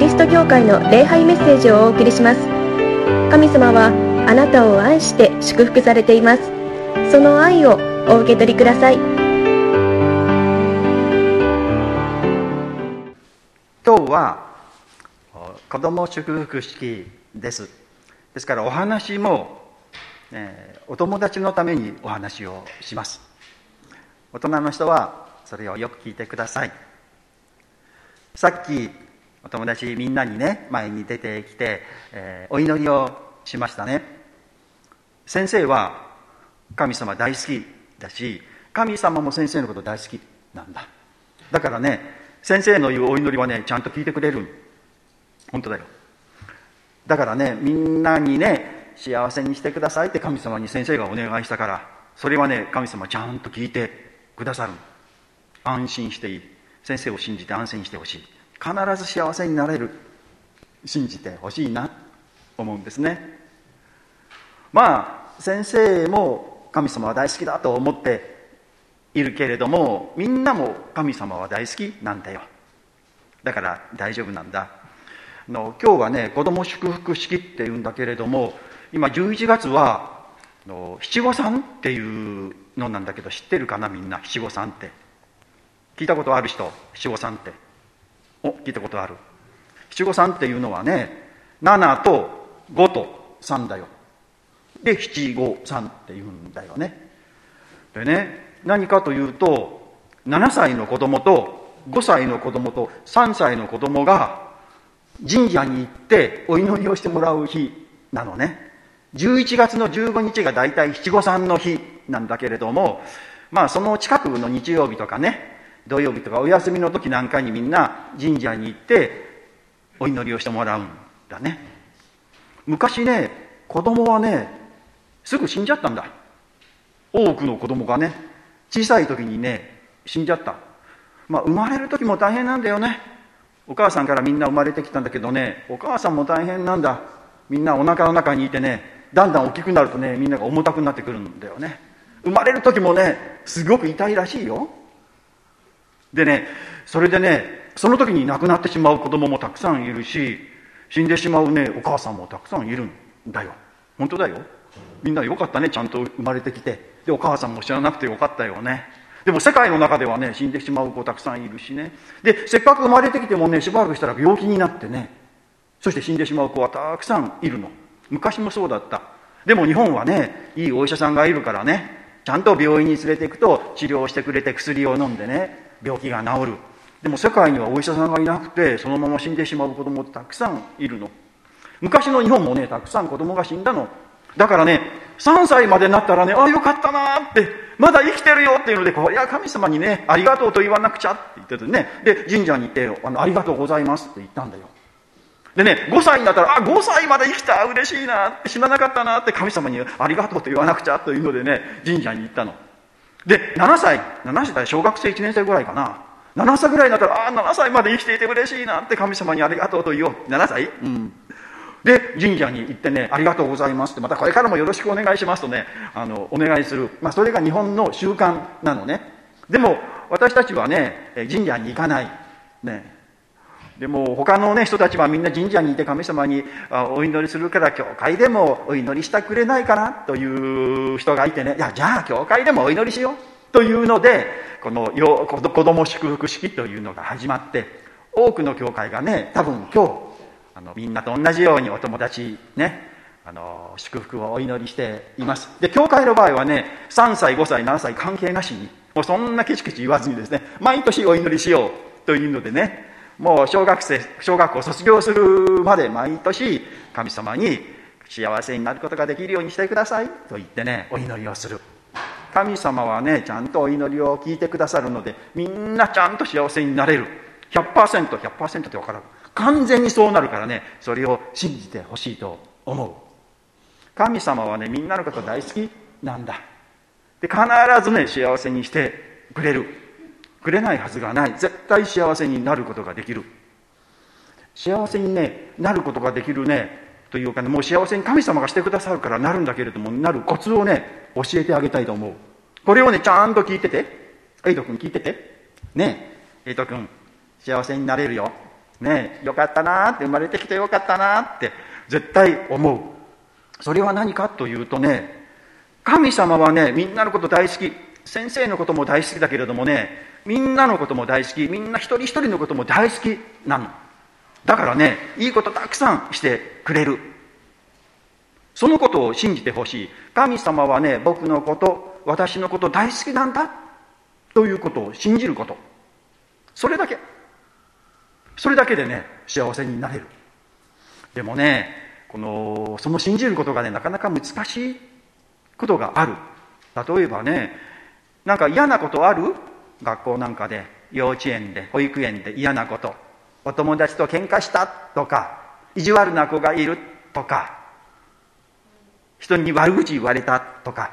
リスト教会の礼拝メッセージをお送りします。神様はあなたを愛して祝福されています。その愛をお受け取りください。今日は子供祝福式です。ですからお話も、えーお友達のためにお話をします。大人の人はそれをよく聞いてください。さっきお友達みんなにね前に出てきて、えーお祈りをしましたね。先生は神様大好きだし神様も先生のこと大好きなんだ。だからね先生の言うお祈りはねちゃんと聞いてくれる本当だよ。だからねみんなにね幸せにしてくださいって神様に先生がお願いしたからそれはね神様ちゃんと聞いてくださる。安心していい。先生を信じて安心してほしい。必ず幸せになれる信じてほしいなと思うんですね。まあ先生も神様は大好きだと思っているけれどもみんなも神様は大好きなんだよ。だから大丈夫なんだ。の今日はね子供祝福式っていうんだけれども今11月はの七五三っていうのなんだけど知ってるかなみんな？七五三って。聞いたことある人？七五三って。お聞いたことある。七五三っていうのはね7と5と3だよ。で七五三っていうんだよね。でね何かというと7歳の子供と5歳の子供と3歳の子供が神社に行ってお祈りをしてもらう日なのね。11月の15日が大体七五三の日なんだけれどもまあその近くの日曜日とかね土曜日とかお休みの時なんかにみんな神社に行ってお祈りをしてもらうんだね。昔ね子供はねすぐ死んじゃったんだ。多くの子供がね小さい時にね死んじゃった。まあ生まれる時も大変なんだよね。お母さんからみんな生まれてきたんだけどねお母さんも大変なんだ。みんなお腹の中にいてねだんだん大きくなるとねみんなが重たくなってくるんだよね。生まれる時もねすごく痛いらしいよ。でねそれでねその時に亡くなってしまう子供もたくさんいるし死んでしまうねお母さんもたくさんいるんだよ。本当だよ。みんなよかったねちゃんと生まれてきて。でお母さんも知らなくてよかったよね。でも世界の中ではね死んでしまう子たくさんいるしね。でせっかく生まれてきてもねしばらくしたら病気になってね。そして死んでしまう子はたくさんいるの。昔もそうだった。でも日本はねいいお医者さんがいるからねちゃんと病院に連れて行くと治療してくれて薬を飲んでね病気が治る。でも世界にはお医者さんがいなくてそのまま死んでしまう子供ってたくさんいるの。昔の日本もねたくさん子供が死んだの。だからね3歳までになったらねああよかったなってまだ生きてるよっていうのでこれは神様にねありがとうと言わなくちゃって言っててね。で神社に行ってあのありがとうございますって言ったんだよ。でね5歳になったらあ5歳まで生きた嬉しいなって死ななかったなって神様にありがとうと言わなくちゃというのでね神社に行ったの。で7歳7歳小学生1年生ぐらいかな。7歳ぐらいになったらああ7歳まで生きていて嬉しいなって神様にありがとうと言おう。7歳？うん。で神社に行ってね「ありがとうございます」ってまたこれからもよろしくお願いしますとねあのお願いする、まあ、それが日本の習慣なのね。でも私たちはね神社に行かない。ね。でも他のね人たちはみんな神社にいて神様にお祈りするから教会でもお祈りしてくれないかなという人がいてね。いやじゃあ教会でもお祈りしよう。というのでこのよ子供祝福式というのが始まって多くの教会がね多分今日あのみんなと同じようにお友達ねあの祝福をお祈りしています。で教会の場合はね3歳5歳7歳関係なしにもうそんなケチケチ言わずにですね毎年お祈りしようというのでねもう小学生小学校卒業するまで毎年神様に幸せになることができるようにしてくださいと言ってねお祈りをする。神様はねちゃんとお祈りを聞いてくださるのでみんなちゃんと幸せになれる。100%100% 100%って分からん。完全にそうなるからねそれを信じてほしいと思う。神様はねみんなのこと大好きなんだ。で必ずね幸せにしてくれるくれないはずがない。絶対幸せになることができる。幸せにねなることができるねというかねもう幸せに神様がしてくださるからなるんだけれどもなるコツをね教えてあげたいと思う。これをねちゃんと聞いてて。エイト君聞いてて。ねえエイト君幸せになれるよ。ねえよかったなって生まれてきてよかったなって絶対思う。それは何かというとね神様はねみんなのこと大好き。先生のことも大好きだけれどもねみんなのことも大好きみんな一人一人のことも大好きなの。だからねいいことたくさんしてくれる。そのことを信じてほしい。神様はね僕のこと私のこと大好きなんだ。ということを信じること。それだけ。それだけでね幸せになれる。でもねこのその信じることがねなかなか難しいことがある。例えばねなんか嫌なことある？学校なんかで幼稚園で保育園で嫌なこと。お友達と喧嘩したとか意地悪な子がいるとか人に悪口言われたとか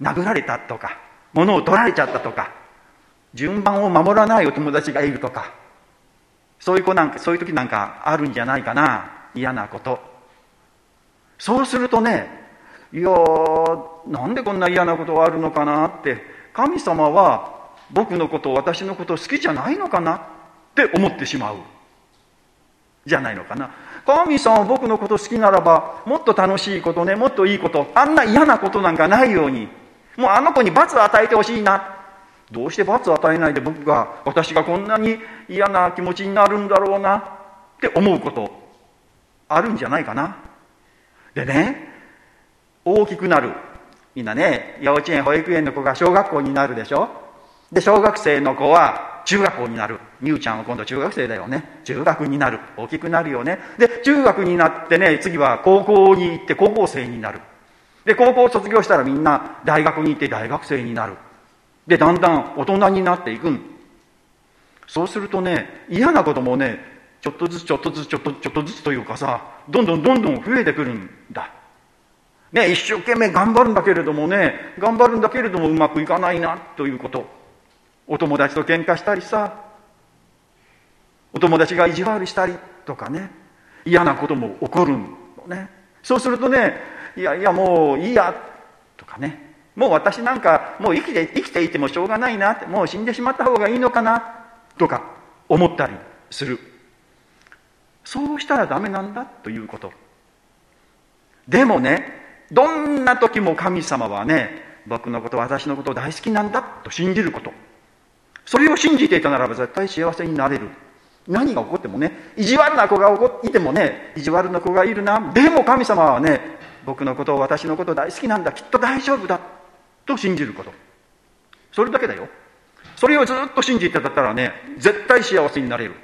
殴られたとか物を取られちゃったとか順番を守らないお友達がいるとかそういう子なんかそういう時なんかあるんじゃないかな嫌なこと。そうするとねいやなんでこんな嫌なことがあるのかなって神様は僕のこと私のこと好きじゃないのかなって思ってしまう。じゃないのかな。神さんは僕のこと好きならばもっと楽しいことねもっといいことあんな嫌なことなんかないようにもうあの子に罰を与えてほしいな。どうして罰を与えないで僕が私がこんなに嫌な気持ちになるんだろうなって思うことあるんじゃないかな。でね大きくなる。みんなね幼稚園保育園の子が小学校になるでしょ？で小学生の子は中学校になる。みゆちゃんは今度中学生だよね。中学になる。大きくなるよね。で中学になってね次は高校に行って高校生になる。で高校を卒業したらみんな大学に行って大学生になる。でだんだん大人になっていくん。そうするとね嫌なこともねちょっとずつちょっとずつちょっとずつというかさどんどんどんどん増えてくるんだ。ね一生懸命頑張るんだけれどもね頑張るんだけれどもうまくいかないなということ。お友達と喧嘩したりさお友達が意地悪したりとかね嫌なことも起こるのね。そうするとねいやいやもういいやとかね。もう私なんかもう生きて生きていてもしょうがないなってもう死んでしまった方がいいのかなとか思ったりする。そうしたらダメなんだということ。でもねどんな時も神様はね僕のこと私のこと大好きなんだと信じること。それを信じていたならば絶対幸せになれる。何が起こってもね意地悪な子がいてもね意地悪な子がいるな。でも神様はね僕のことを私のこと大好きなんだ。きっと大丈夫だと信じること。それだけだよ。それをずっと信じてたらね絶対幸せになれる。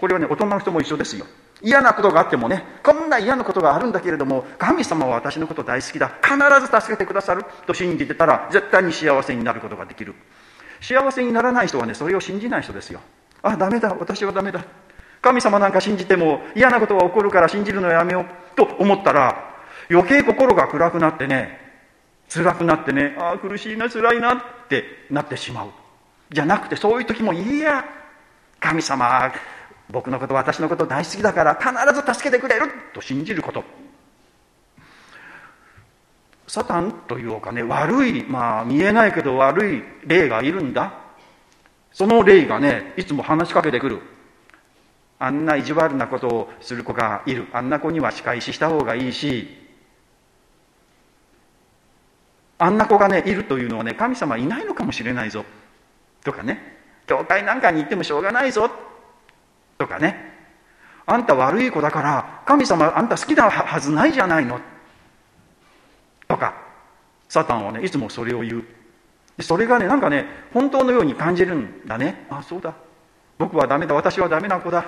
これはね大人の人も一緒ですよ。嫌なことがあってもねこんな嫌なことがあるんだけれども神様は私のこと大好きだ。必ず助けてくださる。と信じてたら絶対に幸せになることができる。幸せにならない人はねそれを信じない人ですよ。あダメだ。私はダメだ。神様なんか信じても嫌なことが起こるから信じるのやめよう。と思ったら余計心が暗くなってね辛くなってねああ苦しいな辛いなってなってしまう。じゃなくてそういう時もいや神様僕のこと私のこと大好きだから必ず助けてくれると信じること。サタンというかね悪いまあ見えないけど悪い霊がいるんだ。その霊がねいつも話しかけてくる。あんな意地悪なことをする子がいる。あんな子には仕返しした方がいいし。あんな子がねいるというのはね神様いないのかもしれないぞ。とかね。教会なんかに行ってもしょうがないぞ。とかね。あんた悪い子だから神様あんた好きなはずないじゃないの。とかサタンはねいつもそれを言う。それがねなんかね本当のように感じるんだね。あそうだ。僕はダメだ。私はダメな子だ。っ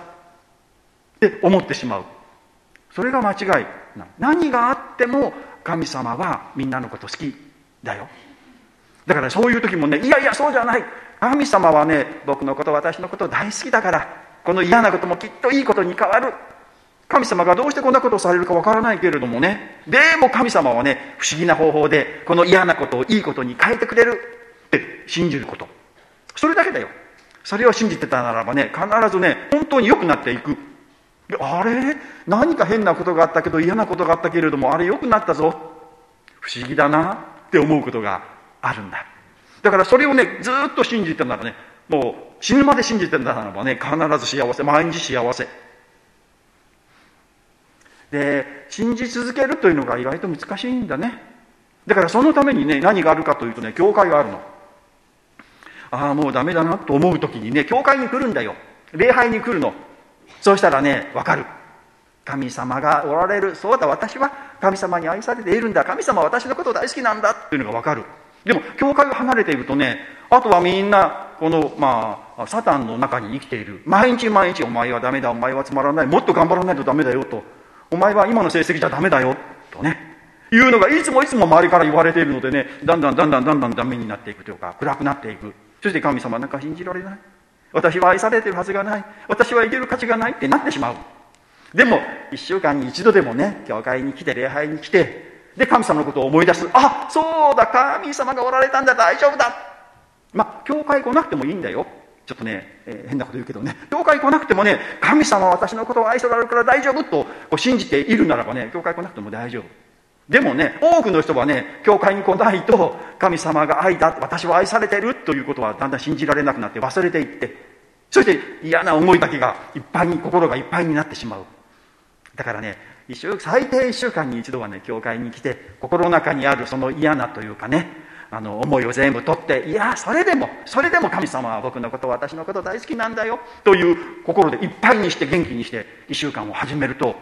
て思ってしまう。それが間違い。何があっても神様はみんなのこと好きだよ。だからそういう時もねいやいやそうじゃない。神様はね僕のこと私のこと大好きだから。この嫌なこともきっといいことに変わる。神様がどうしてこんなことをされるかわからないけれどもね。でも神様はね不思議な方法でこの嫌なことをいいことに変えてくれる。って信じること。それだけだよ。それを信じてたならばね必ずね本当に良くなっていく。あれ？何か変なことがあったけど嫌なことがあったけれどもあれ良くなったぞ。不思議だなって思うことがあるんだ。だからそれをねずっと信じてたならね。もう死ぬまで信じてんだならばね必ず幸せ毎日幸せ。で信じ続けるというのが意外と難しいんだね。だからそのためにね何があるかというとね教会があるの。ああもうダメだなと思う時にね教会に来るんだよ。礼拝に来るの。そうしたらね分かる。神様がおられる。そうだ私は神様に愛されているんだ。神様は私のこと大好きなんだ。っていうのが分かる。でも教会を離れているとねあとはみんなこのまあサタンの中に生きている。毎日毎日お前はダメだ。お前はつまらない。もっと頑張らないとダメだよと。お前は今の成績じゃダメだよとね。いうのがいつもいつも周りから言われているのでねだんだんだんだんだんだんダメになっていくというか暗くなっていく。そして神様なんか信じられない。私は愛されてるはずがない。私は生きる価値がないってなってしまう。でも1週間に一度でもね教会に来て礼拝に来てで神様のことを思い出す。あそうだ神様がおられたんだ。大丈夫だ。まあ教会来なくてもいいんだよ。ちょっとね、えー、変なこと言うけどね。教会来なくてもね神様は私のことを愛しておられるから大丈夫とこう信じているならばね教会来なくても大丈夫。でもね多くの人はね教会に来ないと神様が愛だ私は愛されてるということはだんだん信じられなくなって忘れていって。そして嫌な思いだけがいっぱいに心がいっぱいになってしまう。だからね一週最低1週間に一度はね教会に来て心の中にあるその嫌なというかねあの思いを全部取っていやそれでもそれでも神様は僕のこと私のこと大好きなんだよという心でいっぱいにして元気にして1週間を始めると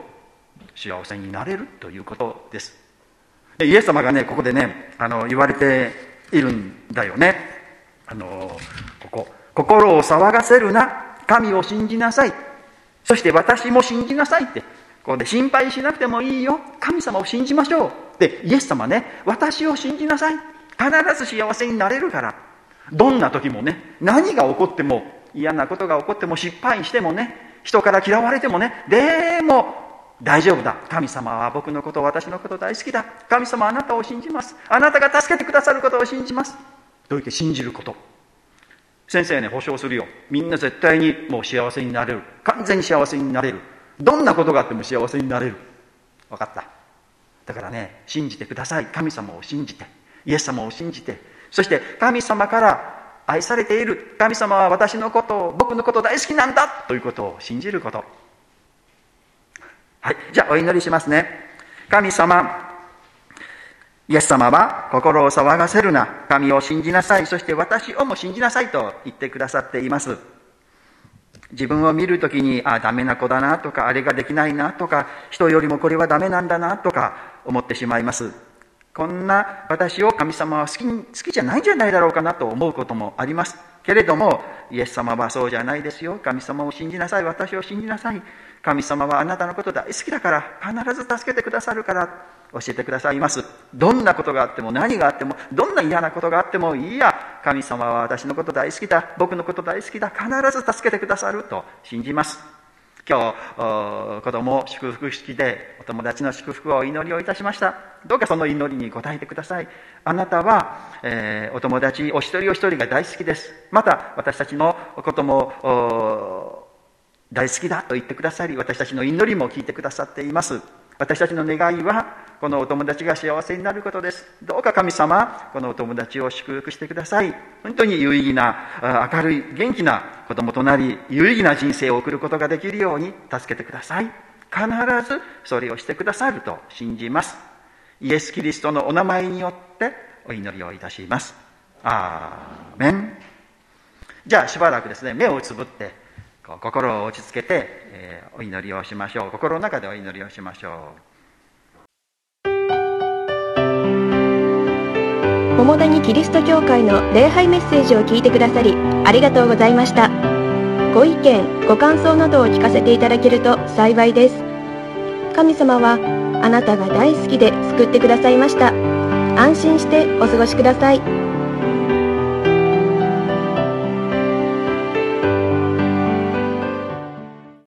幸せになれるということです。でイエス様がねここでねあの言われているんだよね。あのここ心を騒がせるな神を信じなさい。そして私も信じなさいってここで心配しなくてもいいよ。神様を信じましょう。でイエス様ね私を信じなさい。必ず幸せになれるから。どんな時もね何が起こっても嫌なことが起こっても失敗してもね人から嫌われてもねでも大丈夫だ。神様は僕のこと私のこと大好きだ。神様あなたを信じます。あなたが助けてくださることを信じます。と言って信じること？先生ね保証するよ。みんな絶対にもう幸せになれる。完全に幸せになれる。どんなことがあっても幸せになれる。分かった。だからね信じてください。神様を信じて。イエス様を信じて。そして神様から愛されている。神様は私のことを僕のこと大好きなんだ。ということを信じること。はい。じゃあお祈りしますね。神様イエス様は心を騒がせるな。神を信じなさい。そして私をも信じなさいと言ってくださっています。自分を見るときに、ああ、ダメな子だなとか、あれができないなとか、人よりもこれはダメなんだなとか思ってしまいます。こんな私を神様は好き好きじゃないんじゃないだろうかなと思うこともあります。けれども、イエス様はそうじゃないですよ。神様を信じなさい。私を信じなさい。神様はあなたのこと大好きだから、必ず助けてくださるから、教えてくださいます。どんなことがあっても何があっても、どんな嫌なことがあってもいいや、神様は私のこと大好きだ、僕のこと大好きだ、必ず助けてくださると信じます。今日、子供祝福式でお友達の祝福をお祈りをいたしました。どうかその祈りに応えてください。あなたは、えー、お友達お一人お一人が大好きです。また、私たちのことも、大好きだと言ってくださり、私たちの祈りも聞いてくださっています。私たちの願いはこのお友達が幸せになることです。どうか神様このお友達を祝福してください。本当に有意義な明るい元気な子供となり有意義な人生を送ることができるように助けてください。必ずそれをしてくださると信じます。イエス・キリストのお名前によってお祈りをいたします。アーメン。じゃあしばらくですね目をつぶって心を落ち着けて、えー、お祈りをしましょう。心の中でお祈りをしましょう。桃谷キリスト教会の礼拝メッセージを聞いてくださりありがとうございました。ご意見ご感想などを聞かせていただけると幸いです。神様はあなたが大好きで救ってくださいました。安心してお過ごしください。